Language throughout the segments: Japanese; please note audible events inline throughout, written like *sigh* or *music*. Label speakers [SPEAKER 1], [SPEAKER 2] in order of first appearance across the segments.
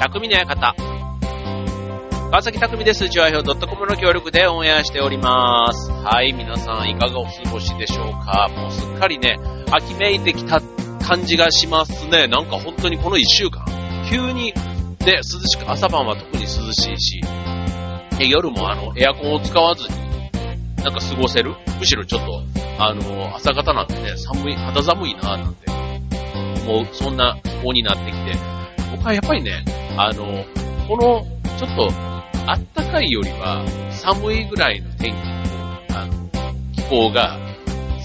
[SPEAKER 1] 匠の館。川崎匠です。チュアヒョウ .com の協力でオンエアしております。はい、皆さんいかがお過ごしでしょうか？もうすっかりね、秋めいてきた感じがしますね。なんか本当にこの一週間、急に、ね、涼しく、朝晩は特に涼しいし、で夜もあの、エアコンを使わずに、なんか過ごせる？むしろちょっと、あの、朝方なんてね、寒い、肌寒いなぁなんて、もうそんな方になってきて、僕はやっぱりね、あの、この、ちょっと、あったかいよりは、寒いぐらいの天気の、あの、気候が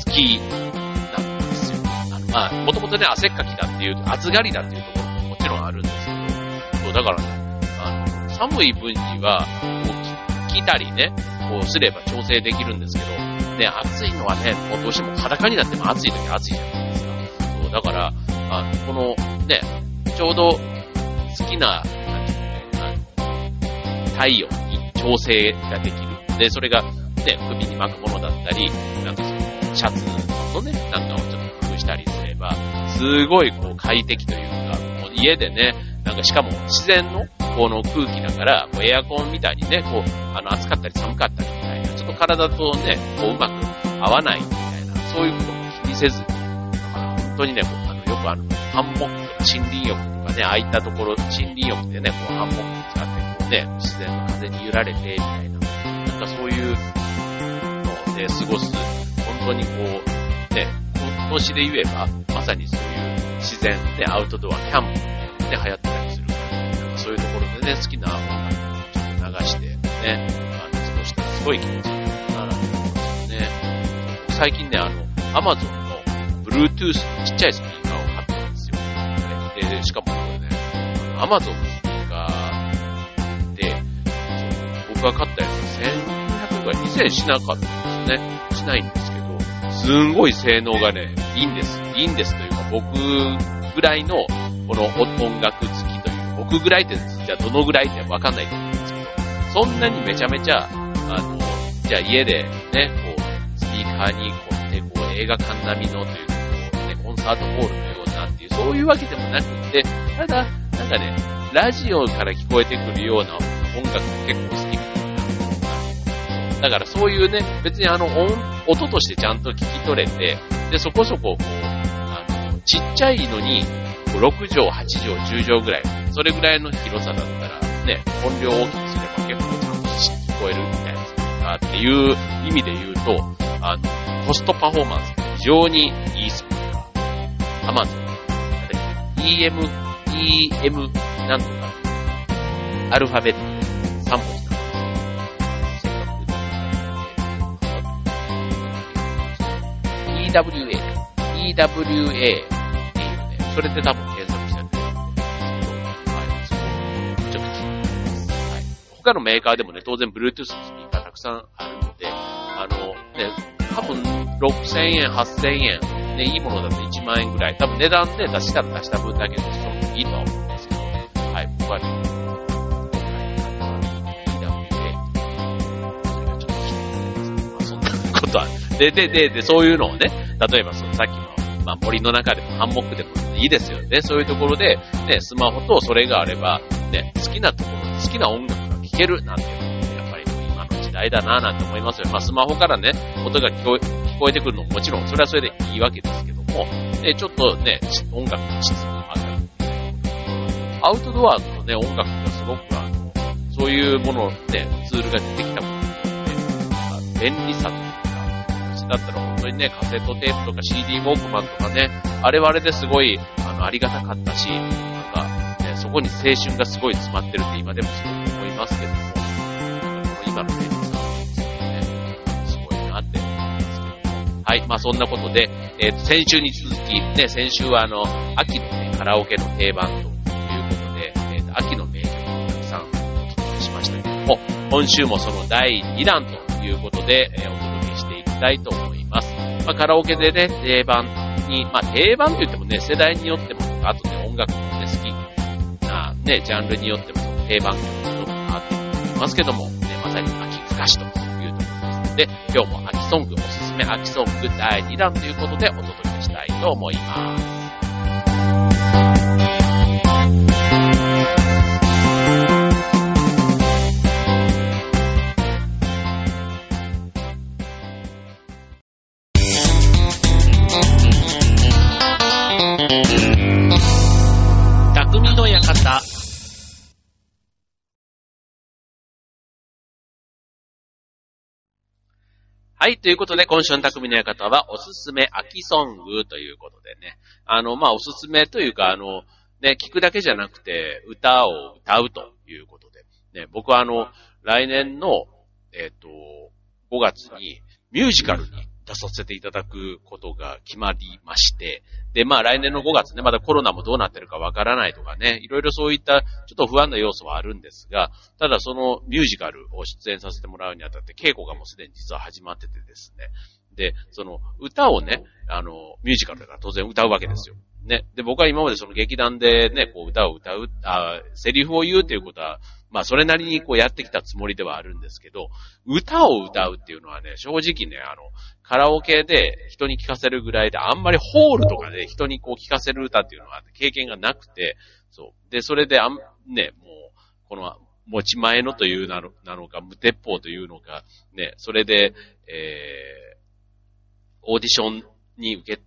[SPEAKER 1] 好きなんですよ。あの、まあ、もともとね、汗っかきだっていう、暑がりだっていうところももちろんあるんですけど、そう、だからね、あの、寒い分には、こう、着たりね、こうすれば調整できるんですけど、ね、暑いのはね、もうどうしても裸になっても暑い時は暑いじゃないですか。そう、だから、あの、この、ね、ちょうど好きな、なんていうの体温に調整ができる。で、それが、ね、首に巻くものだったり、なんかその、シャツのね、なんかをちょっと工夫したりすれば、すごいこう快適というか、もう家でね、なんかしかも自然のこの空気だから、こうエアコンみたいにね、こう、あの暑かったり寒かったりみたいな、ちょっと体とね、こううまく合わないみたいな、そういうことも気にせずに、だか本当にね、あのよくあの、ハンモック森林浴とかね、ああいたところ、森林浴でね、こうハンモック使ってこうね、自然の風に揺られて、みたいな、なんかそういうので過ごす、本当にこう、ね、今年で言えば、まさにそういう自然、ね、アウトドア、キャンプね、流行ってたりするから、なんかそういうところでね、好きな音楽をちょっと流して、ね、あの、過ごしたらすごい気持ちいいな、なんて思いますよね。最近ね、あの、アマゾンの Bluetooth のちっちゃいスピーしかもこれね、アマゾンのスピーカーで、僕が買ったやつ1200円ぐらい、2000円しなかったんですね。しないんですけど、すんごい性能がね、いいんです。いいんですというか、僕ぐらいの、この音楽好きという、僕ぐらいって、じゃあどのぐらいってわかんないと思うんですけど、そんなにめちゃめちゃ、あの、じゃあ家でね、こう、スピーカーにこう、ね、こう映画館並みのというか、こうね、コンサートホール、そういうわけでもなくって、ただ、なんかね、ラジオから聞こえてくるような音楽が結構好きみたいな。だからそういうね、別にあの音、音としてちゃんと聞き取れて、で、そこそここう、あの、ちっちゃいのに、6畳、8畳、10畳ぐらい、それぐらいの広さだったら、ね、音量を大きくすれば結構ちゃんと聞こえるみたいなスピーカーっていう意味で言うと、あの、コストパフォーマンスが非常にいいスピーカー。アマゾン。EM、EM なんとか、アルファベット3文字なんです。せっかく、EWA、EWA っていうね、それで多分検索してるんですけど、はい、そ、ちょっと気になります。はい。他のメーカーでもね、当然 Bluetooth のスピーカーたくさんあるので、あの、ね、多分6000円、8000円、ね、いいものだと1万円ぐらい、多分値段ね、出した出した分だけでそのいいとは思うんですけど、はい、僕はね、それがちょっと気になるんなことは、で、で、で、で、そうい。うのをね、例えばそのさっきの、まあ、森の中でもハンモックでもい。い。ですよね。そうい。うところで、ね、スマホとそれがあれば、ね、好きなところ、好きな音楽が聴けるなんてい。うのも、やっぱり今の時代だなぁなんて思い。ますよ。まあ、スマホからね、音が聞こえ、聞こえてくるのももちろん、それはそれでいいわけですけども、ね、ちょっとね、音楽の質も上がる。アウトドアのね、音楽がすごくあの、そういうものね、ツールが出てきたことによって、便利さというか、昔だったら本当にね、カセットテープとか CD ウォークマンとかね、あれはあれですごい、あの、ありがたかったし、なんか、ね、そこに青春がすごい詰まってるって今でもすごく思いますけども、今の便はい、まあそんなことで、えっ、と、先週に続き、ね、先週はあの、秋のね、カラオケの定番ということで、えっ、と、秋の名曲をたくさんお届けしましたけども、今週もその第2弾ということで、えーお届けしていきたいと思います。まあ、カラオケでね、定番に、まあ、定番と言ってもね、世代によってもとか、あとね、音楽のね、好きなね、ジャンルによってもその定番曲のこともあっていますけども、ね、まさに秋ふかしというところですので、今日も秋ソング、おすすめ秋ソング第2弾ということでお届けしたいと思います。はい、ということで、今週の匠の館は、おすすめ秋ソングということでね。あの、まあ、おすすめというか、あの、ね、聞くだけじゃなくて、歌を歌うということで。ね、僕はあの、来年の、えっ、と、5月にミュージカルに出させていただくことが決まりまして、で、まあ来年の5月ね、まだコロナもどうなってるかわからないとかね、いろいろそういったちょっと不安な要素はあるんですが、ただそのミュージカルを出演させてもらうにあたって稽古がもうすでに実は始まっててですね、で、その歌をね、あの、ミュージカルだから当然歌うわけですよ。ね。で、僕は今までその劇団でね、こう歌を歌う、あセリフを言うっていうことは、まあそれなりにこうやってきたつもりではあるんですけど、歌を歌うっていうのはね、正直ね、あの、カラオケで人に聞かせるぐらいで、あんまりホールとかで人にこう聞かせる歌っていうのは経験がなくて、そう。で、それであん、ね、もう、この、持ち前のというなのなのか、無鉄砲というのか、ね、それで、えー、オーディションに受け、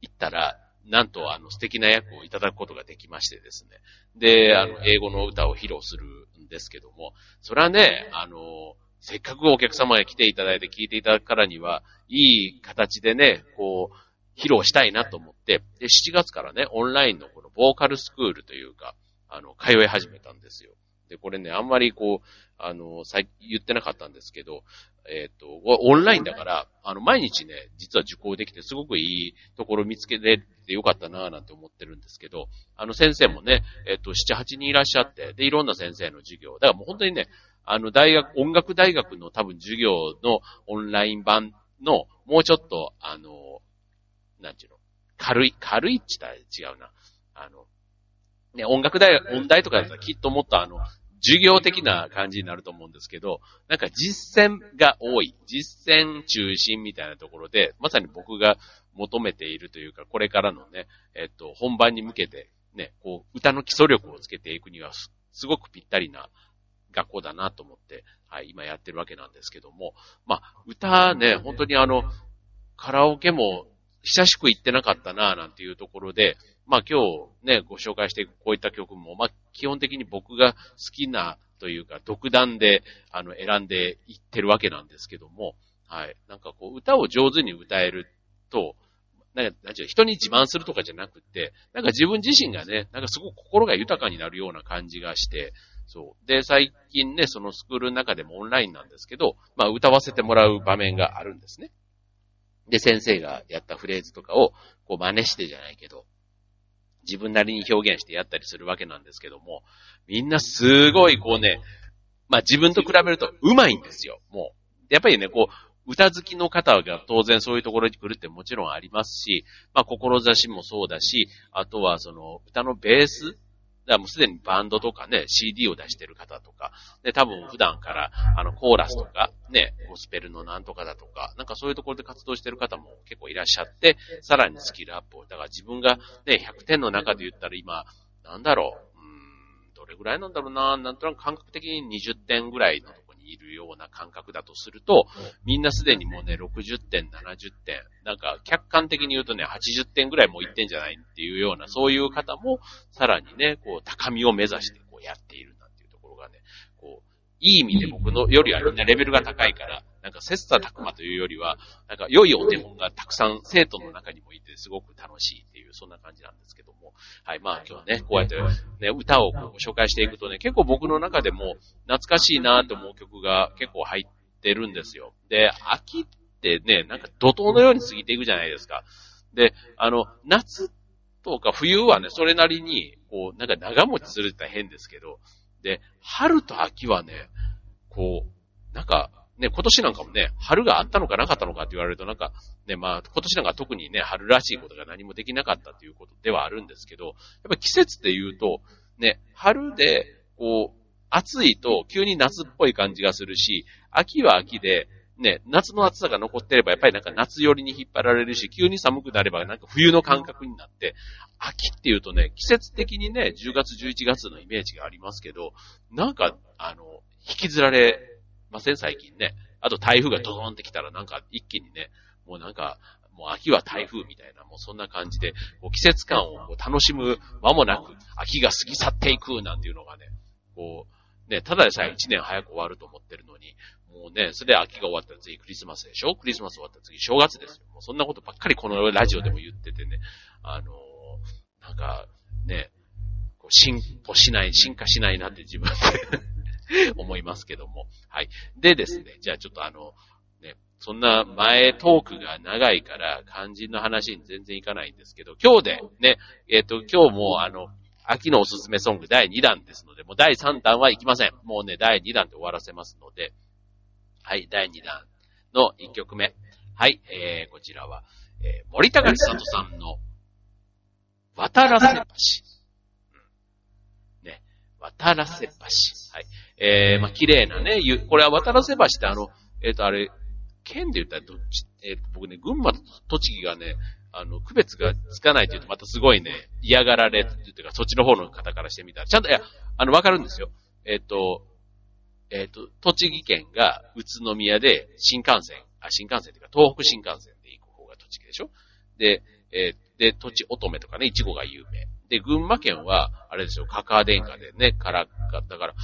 [SPEAKER 1] 行ったら、なんとあの素敵な役をいただくことができましてですね。で、あの、英語の歌を披露するんですけども、それはね、あの、せっかくお客様が来ていただいて聞いていただくからには、いい形でね、こう、披露したいなと思って、で、7月からね、オンラインのこのボーカルスクールというか、あの、通い始めたんですよ。で、これね、あんまりこう、あの、言ってなかったんですけど、えっ、ー、と、オンラインだから、あの、毎日ね、実は受講できてすごくいいところ見つけれてよかったなぁなんて思ってるんですけど、あの先生もね、えっ、ー、と、7、8人いらっしゃって、で、いろんな先生の授業。だからもう本当にね、あの、大学、音楽大学の多分授業のオンライン版の、もうちょっと、あの、なんちゅうの、軽い、軽いって言ったら違うな。あの、ね、音楽大学、音大とかだったらきっともっとあの、授業的な感じになると思うんですけど、なんか実践が多い、実践中心みたいなところで、まさに僕が求めているというか、これからのね、えっと、本番に向けて、ね、こう、歌の基礎力をつけていくにはす、すごくぴったりな学校だなと思って、はい、今やってるわけなんですけども、まあ、歌ね、本当にあの、カラオケも久しく行ってなかったな、なんていうところで、まあ今日ね、ご紹介していくこういった曲も、まあ基本的に僕が好きなというか、独断で、あの、選んでいってるわけなんですけども、はい。なんかこう、歌を上手に歌えると、なんか、なんちゅう、人に自慢するとかじゃなくて、なんか自分自身がね、なんかすごく心が豊かになるような感じがして、そう。で、最近ね、そのスクールの中でもオンラインなんですけど、まあ歌わせてもらう場面があるんですね。で、先生がやったフレーズとかを、こう真似してじゃないけど、自分なりに表現してやったりするわけなんですけども、みんなすごいこうね、まあ自分と比べると上手いんですよ、もう。やっぱりね、こう、歌好きの方が当然そういうところに来るってもちろんありますし、まあ志もそうだし、あとはその歌のベースだからもうすでにバンドとかね、CD を出してる方とか、で、多分普段から、あの、コーラスとか、ね、ゴスペルのなんとかだとか、なんかそういうところで活動してる方も結構いらっしゃって、さらにスキルアップを。だから自分がね、100点の中で言ったら今、なんだろう、うん、どれぐらいなんだろうな、なんとなく感覚的に20点ぐらいのいるような感覚だとすると、みんなすでにもうね、60点、70点、なんか客観的に言うとね、80点ぐらいもいってんじゃないっていうような、そういう方も、さらにね、こう、高みを目指してこうやっているなんていうところがね、こう、いい意味で僕のよりはみんなレベルが高いから、なんか切磋琢磨というよりは、なんか良いお手本がたくさん生徒の中にもいてすごく楽しいっていう、そんな感じなんですけども。はい、まあ今日ね、こうやってね、歌をこう紹介していくとね、結構僕の中でも懐かしいなと思う曲が結構入ってるんですよ。で、秋ってね、なんか怒涛のように過ぎていくじゃないですか。で、あの、夏とか冬はね、それなりに、こう、なんか長持ちするって変ですけど、で、春と秋はね、こう、なんか、ね、今年なんかもね、春があったのかなかったのかって言われるとなんか、ね、まあ、今年なんか特にね、春らしいことが何もできなかったっていうことではあるんですけど、やっぱ季節って言うと、ね、春で、こう、暑いと急に夏っぽい感じがするし、秋は秋で、ね、夏の暑さが残ってれば、やっぱりなんか夏寄りに引っ張られるし、急に寒くなればなんか冬の感覚になって、秋っていうとね、季節的にね、10月、11月のイメージがありますけど、なんか、あの、引きずられません最近ね。あと台風がドドンってきたらなんか一気にね、もうなんか、もう秋は台風みたいな、もうそんな感じで、こう季節感をこう楽しむ間もなく、秋が過ぎ去っていくなんていうのがね、こう、ね、ただでさえ一年早く終わると思ってるのに、もうね、それで秋が終わったら次クリスマスでしょ？クリスマス終わったら次正月ですよ。もうそんなことばっかりこのラジオでも言っててね、あのー、なんか、ね、こう進歩しない、進化しないなって自分で *laughs* 思いますけども。はい。でですね、じゃあちょっとあの、ね、そんな前トークが長いから肝心の話に全然いかないんですけど、今日でね、えっ、ー、と、今日もあの、秋のおすすめソング第2弾ですので、もう第3弾はいきません。もうね、第2弾で終わらせますので、はい、第2弾の1曲目。はい、えー、こちらは、えー、森高千里さんの、渡らせ橋。ね、渡らせ橋。はい。えー、まあ、綺麗なね、これは渡らせ橋ってあの、えっ、ー、と、あれ、県で言ったらどっち、えっー、僕ね、群馬と栃木がね、あの、区別がつかないって言うとまたすごいね、嫌がられっていうか、そっちの方の方からしてみたら、ちゃんと、いや、あの、わかるんですよ。えっ、と、えっ、と、栃木県が宇都宮で新幹線、あ、新幹線っていうか、東北新幹線で行く方が栃木でしょ？で、えー、で、土地乙女とかね、いちごが有名。で、群馬県は、あれですよ、カカア殿下でね、から、だから、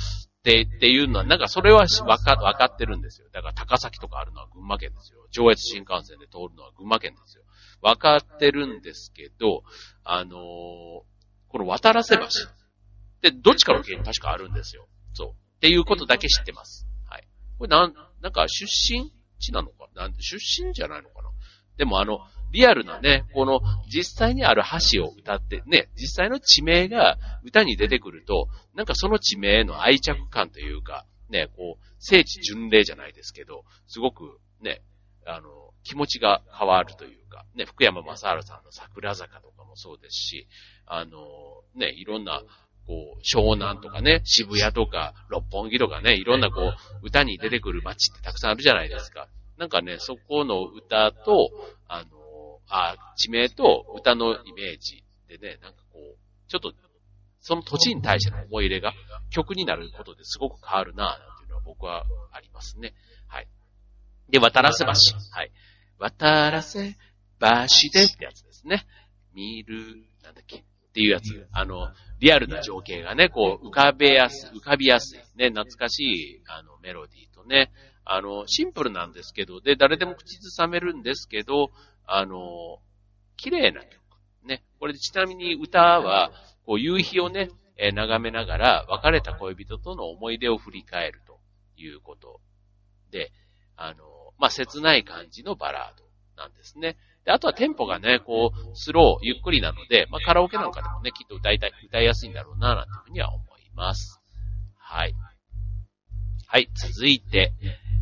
[SPEAKER 1] で、っていうのは、なんかそれはわか、わかってるんですよ。だから高崎とかあるのは群馬県ですよ。上越新幹線で通るのは群馬県ですよ。わかってるんですけど、あのー、この渡らせ橋ってどっちかの県に確かあるんですよ。そう。っていうことだけ知ってます。はい。これなん、なんか出身地なのかなんで出身じゃないのかな？でもあの、リアルなね、この実際にある橋を歌って、ね、実際の地名が歌に出てくると、なんかその地名への愛着感というか、ね、こう、聖地巡礼じゃないですけど、すごくね、あの、気持ちが変わるというか、ね、福山雅治さんの桜坂とかもそうですし、あの、ね、いろんなこう、湘南とかね、渋谷とか、六本木とかね、いろんなこう、歌に出てくる街ってたくさんあるじゃないですか。なんかね、そこの歌と、あの、あ、地名と歌のイメージでね、なんかこう、ちょっと、その土地に対しての思い入れが曲になることですごく変わるな、なんていうのは僕はありますね。はい。で、渡らせ橋。はい。渡らせ橋でってやつですね。見る、なんだっけ？っていうやつ。あの、リアルな情景がね、こう、浮かべやす、浮かびやすい、ね、懐かしい、あの、メロディーとね、あの、シンプルなんですけど、で、誰でも口ずさめるんですけど、あの、綺麗な曲。ね。これでちなみに歌は、こう、夕日をね、えー、眺めながら、別れた恋人との思い出を振り返るということで、あの、まあ、切ない感じのバラードなんですね。で、あとはテンポがね、こう、スロー、ゆっくりなので、まあ、カラオケなんかでもね、きっと歌いたい、歌いやすいんだろうな、なんていうふうには思います。はい。はい、続いて、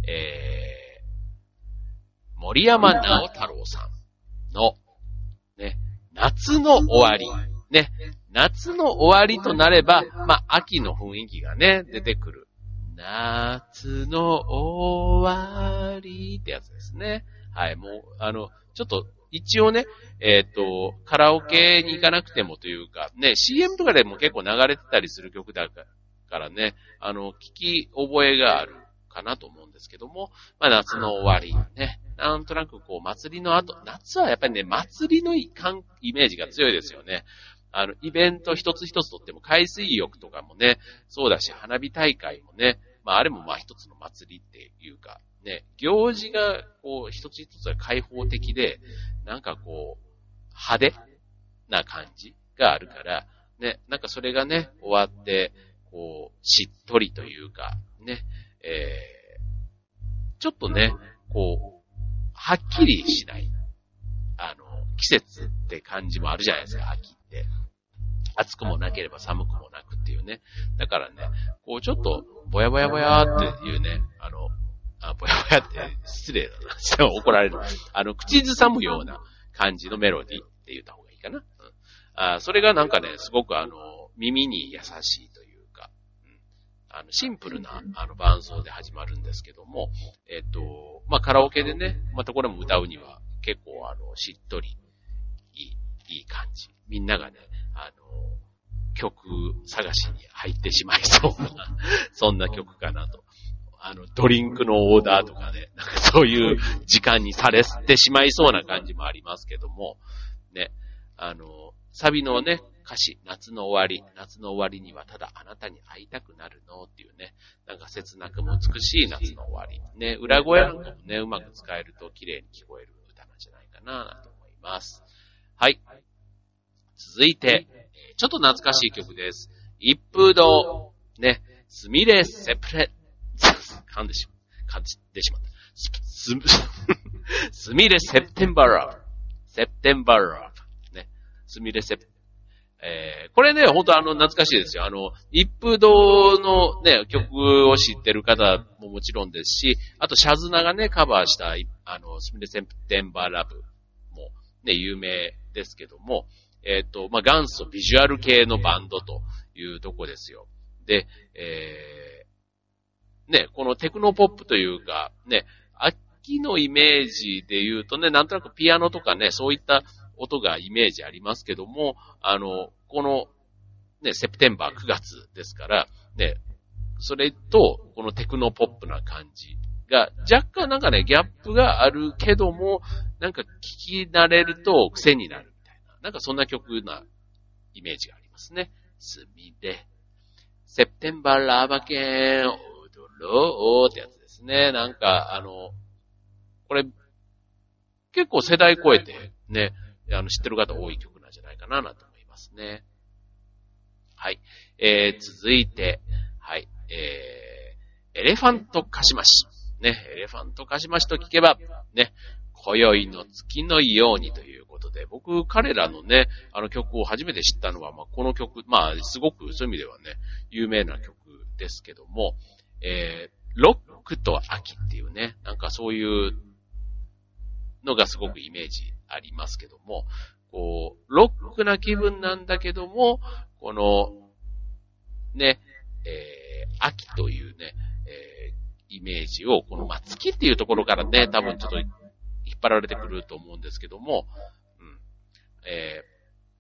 [SPEAKER 1] えー、森山直太郎さんの、ね、夏の終わり。ね、夏の終わりとなれば、まあ、秋の雰囲気がね、出てくる。夏の終わりってやつですね。はい、もう、あの、ちょっと、一応ね、えっ、ー、と、カラオケに行かなくてもというか、ね、CM とかでも結構流れてたりする曲だからね、あの、聞き覚えがあるかなと思うんですけども、まあ夏の終わり、ね、なんとなくこう祭りの後、夏はやっぱりね、祭りのイメージが強いですよね。あの、イベント一つ一つとっても海水浴とかもね、そうだし、花火大会もね、まああれもまあ一つの祭りっていうか、ね、行事が、こう、一つ一つが開放的で、なんかこう、派手な感じがあるから、ね、なんかそれがね、終わって、こう、しっとりというか、ね、えー、ちょっとね、こう、はっきりしない、あの、季節って感じもあるじゃないですか、秋って。暑くもなければ寒くもなくっていうね。だからね、こうちょっと、ぼやぼやぼやっていうね、あの、あ、ぼやぼやって失礼だな。*laughs* 怒られる。あの、口ずさむような感じのメロディーって言った方がいいかな。うん、あそれがなんかね、すごくあの、耳に優しいと、あの、シンプルな、あの、伴奏で始まるんですけども、えっ、と、まあ、カラオケでね、またこれも歌うには結構あの、しっとり、いい、いい感じ。みんながね、あの、曲探しに入ってしまいそうな、*laughs* そんな曲かなとあの、ドリンクのオーダーとかね、なんかそういう時間にされてしまいそうな感じもありますけども、ね。あの、サビのね、歌詞、夏の終わり、夏の終わりにはただあなたに会いたくなるの？っていうね、なんか切なくも美しい夏の終わり。ね、裏声なんかもね、うまく使えると綺麗に聞こえる歌なんじゃないかなと思います。はい。続いて、ちょっと懐かしい曲です。一風堂、ね、すみれセプレ、噛んでしま、噛んでしまった。す、す *laughs* みれセプテンバーラブ。セプテンバーラブ。ね。すみれセプ、えー、これね、ほんとあの、懐かしいですよ。あの、一風堂のね、曲を知ってる方ももちろんですし、あと、シャズナがね、カバーした、あの、スミレセンプテンバーラブもね、有名ですけども、えっ、ー、と、まあ、元祖ビジュアル系のバンドというとこですよ。で、えー、ね、このテクノポップというか、ね、秋のイメージで言うとね、なんとなくピアノとかね、そういった音がイメージありますけども、あの、この、ね、セプテンバー9月ですから、ね、それと、このテクノポップな感じが、若干なんかね、ギャップがあるけども、なんか聞き慣れると癖になるみたいな、なんかそんな曲なイメージがありますね。すみで、セプテンバーラーバケン、踊ろうってやつですね。なんか、あの、これ、結構世代超えてね、あの、知ってる方多い曲なんじゃないかな、なんて思いますね。はい。えー、続いて、はい。えー、エレファントカシマシ。ね、エレファントカシマシと聞けば、ね、今宵の月のようにということで、僕、彼らのね、あの曲を初めて知ったのは、まあ、この曲、まあ、すごくそういう意味ではね、有名な曲ですけども、えー、ロックと秋っていうね、なんかそういうのがすごくイメージありますけども、こう、ロックな気分なんだけども、この、ね、えー、秋というね、えー、イメージを、この、まあ、月っていうところからね、多分ちょっと引っ張られてくると思うんですけども、うん、えー、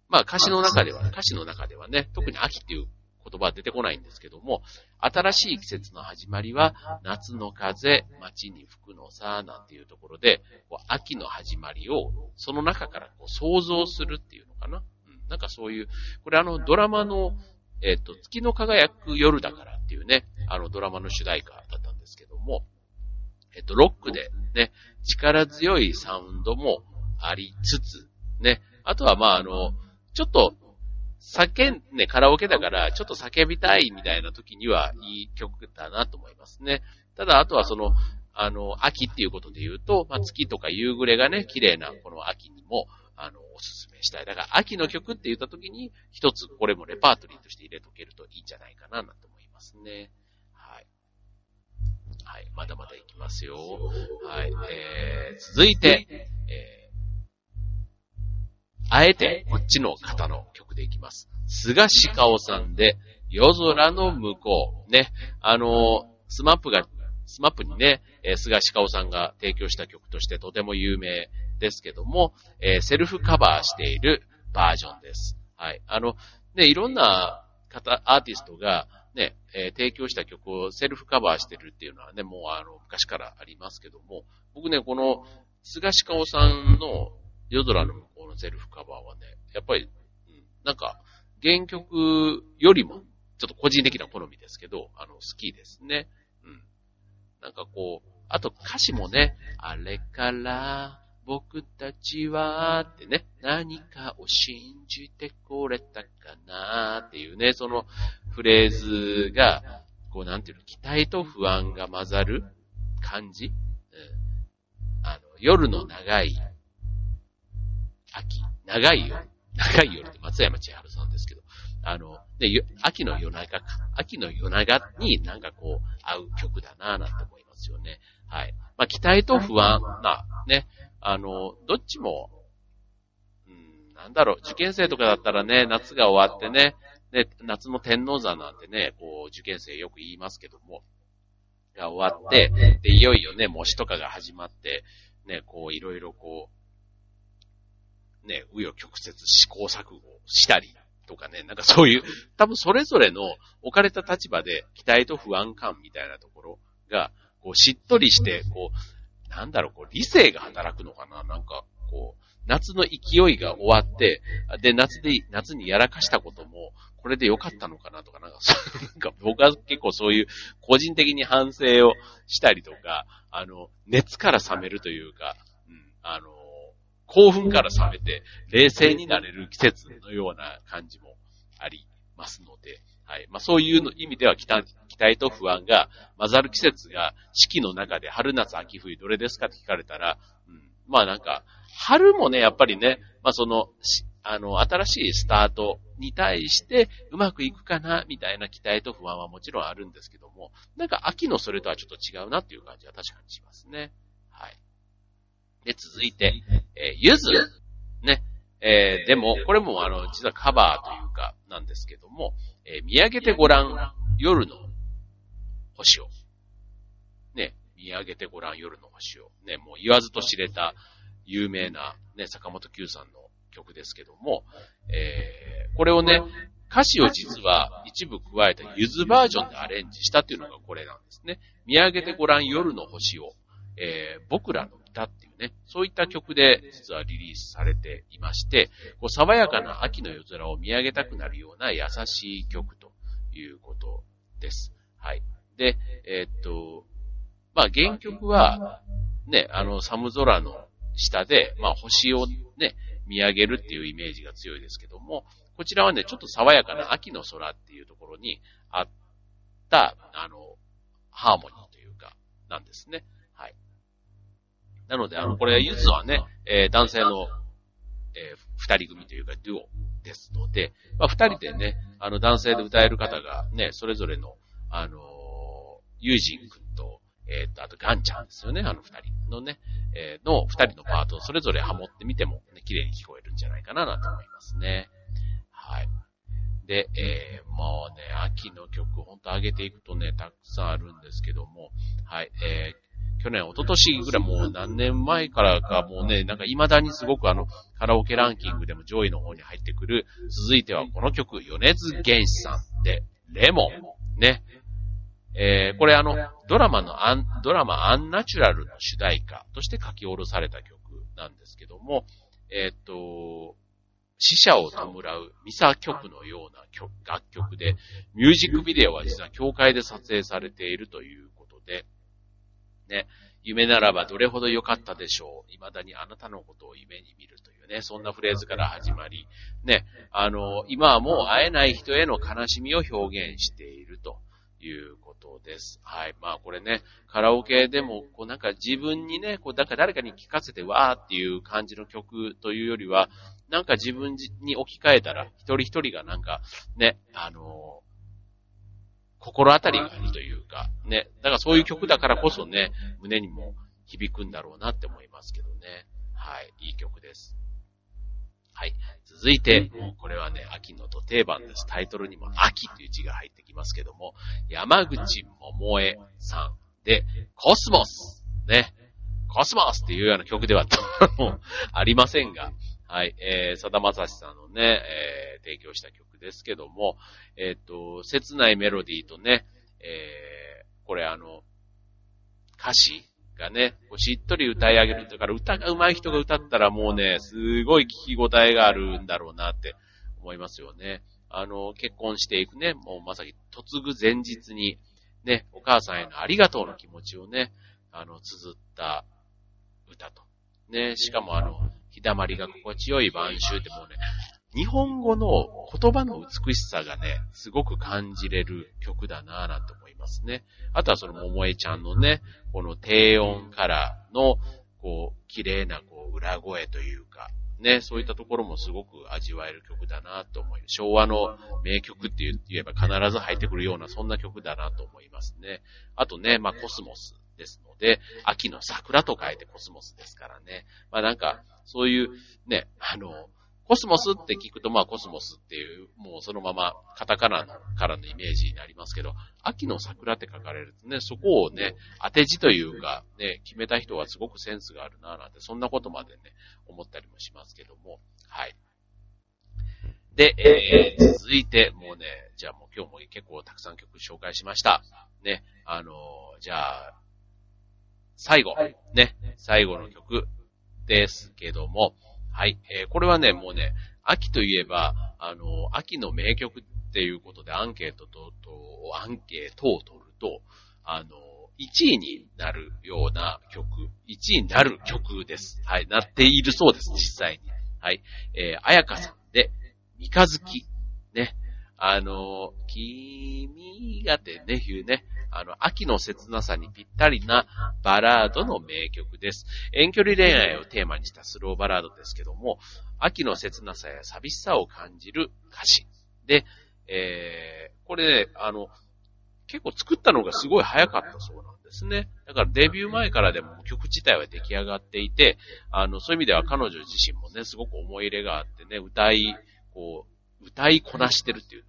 [SPEAKER 1] まあ歌詞の中では、歌詞の中ではね、特に秋っていう言葉は出てこないんですけども、新しい季節の始まりは、夏の風、街に吹くのさ、なんていうところで、こう秋の始まりを、その中からこう想像するっていうのかな。うん、なんかそういう、これあのドラマの、えっ、ー、と、月の輝く夜だからっていうね、あのドラマの主題歌だったんですけども、えっ、ー、と、ロックでね、力強いサウンドもありつつ、ね、あとはまああの、ちょっと叫ん、ね、カラオケだから、ちょっと叫びたいみたいな時にはいい曲だなと思いますね。ただ、あとはその、あの、秋っていうことで言うと、まあ、月とか夕暮れがね、綺麗なこの秋にも、あの、おすすめしたい。だから、秋の曲って言った時に、一つこれもレパートリーとして入れとけるといいんじゃないかな、なんて思いますね。はい。はい。まだまだいきますよ。はい。えー、続いて、えーあえてこっちの方の曲でいきます。スガシカオさんで、夜空ノムコウ。ね。あの、スマップが、スマップにね、えー、スガシカオさんが提供した曲としてとても有名ですけども、えー、セルフカバーしているバージョンです。はい。あの、ね、いろんな方、アーティストが、ね、えー、提供した曲をセルフカバーしてるっていうのはね、もうあの、昔からありますけども、僕ね、この、菅鹿尾さんの夜空の向こうのセルフカバーはね、やっぱり、うん、なんか、原曲よりも、ちょっと個人的な好みですけど、あの、好きですね。うん。なんかこう、あと歌詞もね、あれから僕たちはってね、何かを信じてこれたかなっていうね、そのフレーズが、こうなんていうの、期待と不安が混ざる感じ、うん、あの、夜の長い秋、長い夜、長い夜って松山千春さんですけど、あの、で、秋の夜長か、秋の夜長になんかこう、合う曲だなぁなんて思いますよね。はい。まあ、期待と不安な、ね、あの、どっちも、うん、なんだろう、受験生とかだったらね、夏が終わってね、ね、夏の天皇座なんてね、こう、受験生よく言いますけども、が終わって、で、いよいよね、模試とかが始まって、ね、こう、いろいろこう、ね、紆余曲折試行錯誤したりとかね、なんかそういう、多分それぞれの置かれた立場で期待と不安感みたいなところが、こうしっとりして、こう、なんだろう、こう理性が働くのかななんか、こう、夏の勢いが終わって、で、夏で、夏にやらかしたことも、これで良かったのかなとか、なんか、なんか僕は結構そういう個人的に反省をしたりとか、あの、熱から冷めるというか、うん、あの、興奮から冷めて冷静になれる季節のような感じもありますので、はい。まあそういう意味では期待期待と不安が混ざる季節が四季の中で春夏秋冬どれですかって聞かれたら、うん、まあなんか、春もね、やっぱりね、まあその、あの、新しいスタートに対してうまくいくかな、みたいな期待と不安はもちろんあるんですけども、なんか秋のそれとはちょっと違うなっていう感じは確かにしますね。はい。で、続いて、えー、ゆず。ね。えー、でも、これもあの、実はカバーというか、なんですけども、えー、見上げてごらん、夜の星を。ね、見上げてごらん、夜の星を。ね、もう言わずと知れた、有名な、ね、坂本九さんの曲ですけども、えー、これをね、歌詞を実は一部加えたゆずバージョンでアレンジしたっていうのがこれなんですね。見上げてごらん夜の星を、えー、僕らの歌っていうね、そういった曲で実はリリースされていまして、こう爽やかな秋の夜空を見上げたくなるような優しい曲ということです。はい。で、えー、っと、まあ原曲は、ね、あの、寒空の下で、まあ星をね、見上げるっていうイメージが強いですけども、こちらはね、ちょっと爽やかな秋の空っていうところにあった、あの、ハーモニーというか、なんですね。はい。なので、あの、これ、ゆずはね、えー、男性の、えー、二人組というか、デュオですので、まあ、二人でね、あの、男性で歌える方がね、それぞれの、あのー、ユージン君と、えっ、ー、と、あとガンちゃんですよね、あの二人のね、えー、の二人のパートをそれぞれハモってみても、ね、綺麗に聞こえるんじゃないかな、なんて思いますね。はい。で、えー、もうね、秋の曲、ほんと上げていくとね、たくさんあるんですけども、はい、えー、去年、一昨年ぐらいもう何年前からか、もうね、なんか未だにすごくあの、カラオケランキングでも上位の方に入ってくる、続いてはこの曲、米津玄師さんで、レモン。ね。えー、これあの、ドラマのアン、ドラマアンナチュラルの主題歌として書き下ろされた曲なんですけども、えー、っと、死者を弔うミサ曲のような曲楽曲で、ミュージックビデオは実は教会で撮影されているということで、ね、夢ならばどれほど良かったでしょう。未だにあなたのことを夢に見るというね、そんなフレーズから始まり、ね、あの、今はもう会えない人への悲しみを表現しているということです。はい。まあこれね、カラオケでも、こうなんか自分にね、こうなんか誰かに聞かせてわーっていう感じの曲というよりは、なんか自分に置き換えたら、一人一人がなんか、ね、あの、心当たりがあるというか、ね、だからそういう曲だからこそね、胸にも響くんだろうなって思いますけどね。はい、いい曲です。はい。続いて、もうこれはね、秋の土定番です。タイトルにも秋という字が入ってきますけども、山口桃江さんで、コスモスね。コスモスっていうような曲では *laughs* ありませんが、はい、えー、さだまさしさんのね、えー、提供した曲ですけども、えっ、ー、と、切ないメロディーとね、えー、これあの、歌詞がね、こうしっとり歌い上げる。だから歌が上手い人が歌ったらもうね、すごい聞き応えがあるんだろうなって思いますよね。あの、結婚していくね、もうまさに嫁ぐ前日に、ね、お母さんへのありがとうの気持ちをね、あの、綴った歌と。ね、しかもあの、日だまりが心地よい晩秋ってもうね、日本語の言葉の美しさがね、すごく感じれる曲だなぁなんて思いますね。あとはその桃江ちゃんのね、この低音からの、こう、綺麗なこう、裏声というか、ね、そういったところもすごく味わえる曲だなと思います。昭和の名曲って言えば必ず入ってくるようなそんな曲だなと思いますね。あとね、まあコスモスですので、秋の桜と書いてコスモスですからね。まあなんか、そういうね、あの、コスモスって聞くと、まあコスモスっていう、もうそのままカタカナからのイメージになりますけど、秋の桜って書かれるとね、そこをね、当て字というか、ね、決めた人はすごくセンスがあるななんて、そんなことまでね、思ったりもしますけども、はい。で、えー、続いて、もうね、じゃあもう今日も結構たくさん曲紹介しました。ね、あのー、じゃあ、最後、ね、最後の曲ですけども、はい。えー、これはね、もうね、秋といえば、あの、秋の名曲っていうことでアンケートと、とアンケートを取ると、あの、1位になるような曲、1位になる曲です。はい、なっているそうです、実際に。はい。えー、あやかさんで、三日月。ね。あの、君がってね、いうね、あの、秋の切なさにぴったりなバラードの名曲です。遠距離恋愛をテーマにしたスローバラードですけども、秋の切なさや寂しさを感じる歌詞。で、えー、これね、あの、結構作ったのがすごい早かったそうなんですね。だからデビュー前からでも曲自体は出来上がっていて、あの、そういう意味では彼女自身もね、すごく思い入れがあってね、歌い、こう、歌いこなしてるっていう。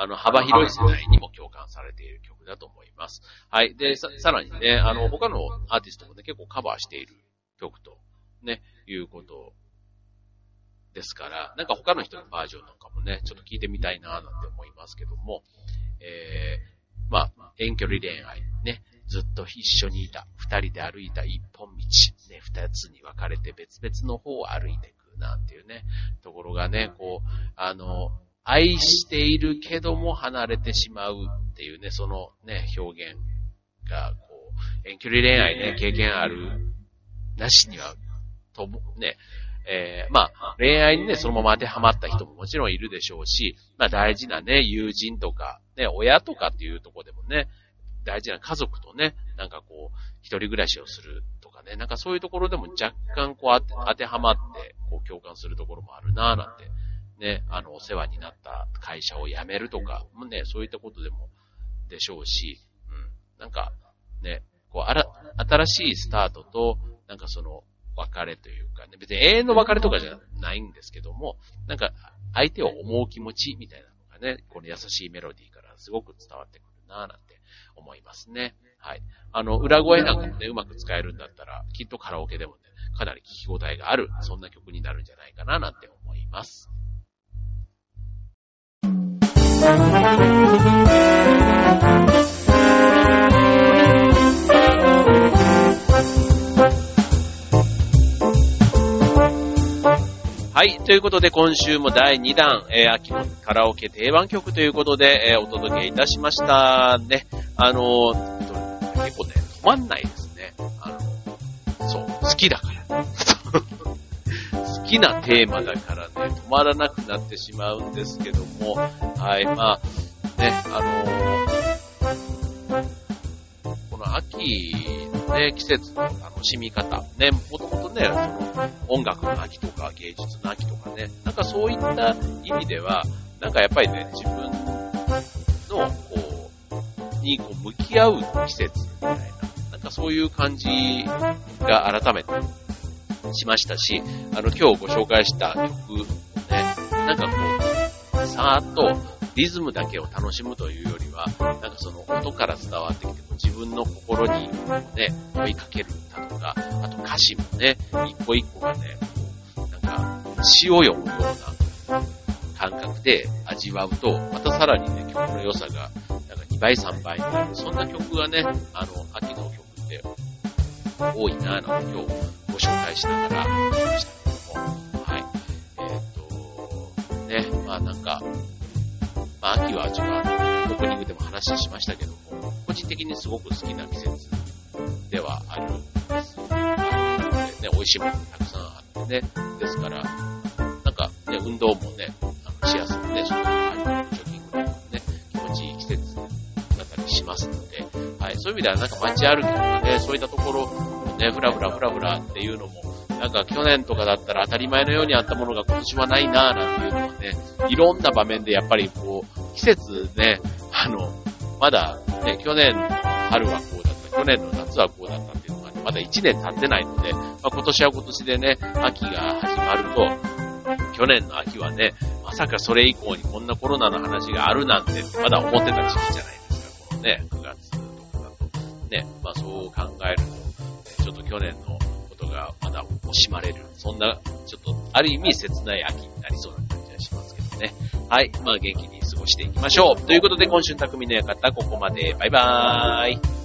[SPEAKER 1] あの、幅広い世代にも共感されている曲だと思います。はい。で、さ、さらにね、あの、他のアーティストもね、結構カバーしている曲と、ね、いうことですから、なんか他の人のバージョンなんかもね、ちょっと聞いてみたいななんて思いますけども、えー、まあ、遠距離恋愛、ね、ずっと一緒にいた、二人で歩いた一本道、ね、二つに分かれて別々の方を歩いていくなんていうね、ところがね、こう、あの、愛しているけども離れてしまうっていうね、そのね、表現が、こう、遠距離恋愛ね、経験ある、なしには、とも、ね、えー、まあ、恋愛にね、そのまま当てはまった人ももちろんいるでしょうし、まあ大事なね、友人とか、ね、親とかっていうところでもね、大事な家族とね、なんかこう、一人暮らしをするとかね、なんかそういうところでも若干こう当てはまって、こう共感するところもあるなぁなんて、ね、あの、お世話になった会社を辞めるとか、もね、そういったことでもでしょうし、うん、なんか、ね、こう、あら、新しいスタートと、なんかその、別れというかね、別に永遠の別れとかじゃないんですけども、なんか相手を思う気持ちみたいなのがね、この優しいメロディーからすごく伝わってくるなぁなんて思いますね。はい。あの、裏声なんかもね、うまく使えるんだったら、きっとカラオケでもね、かなり聞き応えがある、そんな曲になるんじゃないかななんて思います。はい。ということで、今週も第2弾、えー、秋のカラオケ定番曲ということで、えー、お届けいたしましたね。あのー、結構ね、止まんないですね。あの、そう、好きだから。*laughs* 好きなテーマだからね、止まらなくなってしまうんですけども、はい。まあ、ね、あのこの秋のね、季節の楽しみ方、ね、もともとね、その音楽の秋とか芸術の秋とかね、なんかそういった意味では、なんかやっぱりね、自分の、こう、にこう向き合う季節みたいな、なんかそういう感じが改めてしましたし、あの、今日ご紹介した曲ね、なんかこう、さーっとリズムだけを楽しむというよりは、なんかその音から伝わってきても、自分の心にね、問いかけるだとか、あと歌詞もね、一個一個がね、こう、なんか詩を読むような感覚で味わうと、またさらにね、曲の良さが、なんか2倍3倍になる。そんな曲がね、あの、秋の曲って多いなぁなんて今日紹介しながら聞きましたけども、はい。えっ、ー、と、ね、まあなんか、まあ秋はちょっとあの、オープニングでも話しましたけども、個人的にすごく好きな季節ではあるんです。あのね、美味しいものがたくさんあってね。ですから、なんかね、運動もね、あのしやすくね、外に歩くジョギングとかもね、気持ちいい季節だったりしますので、はい、そういう意味ではなんか街歩きとかね、そういったところね、ふらふらふらふらっていうのも、なんか去年とかだったら当たり前のようにあったものが今年はないなぁなんていうのはね、いろんな場面でやっぱりこう、季節ね、あの、まだね、去年の春はこうだった、去年の夏はこうだったっていうのがね、まだ1年経ってないので、まあ、今年は今年でね、秋が始まると、去年の秋はね、まさかそれ以降にこんなコロナの話があるなんて、まだ思ってた時期じゃないですか、このね、9月とかだと。ね、まあそう考えると、去年のことがまだ惜しまれる。そんな、ちょっと、ある意味切ない秋になりそうな感じがしますけどね。はい。まあ元気に過ごしていきましょう。ということで今週匠の館ここまで。バイバーイ。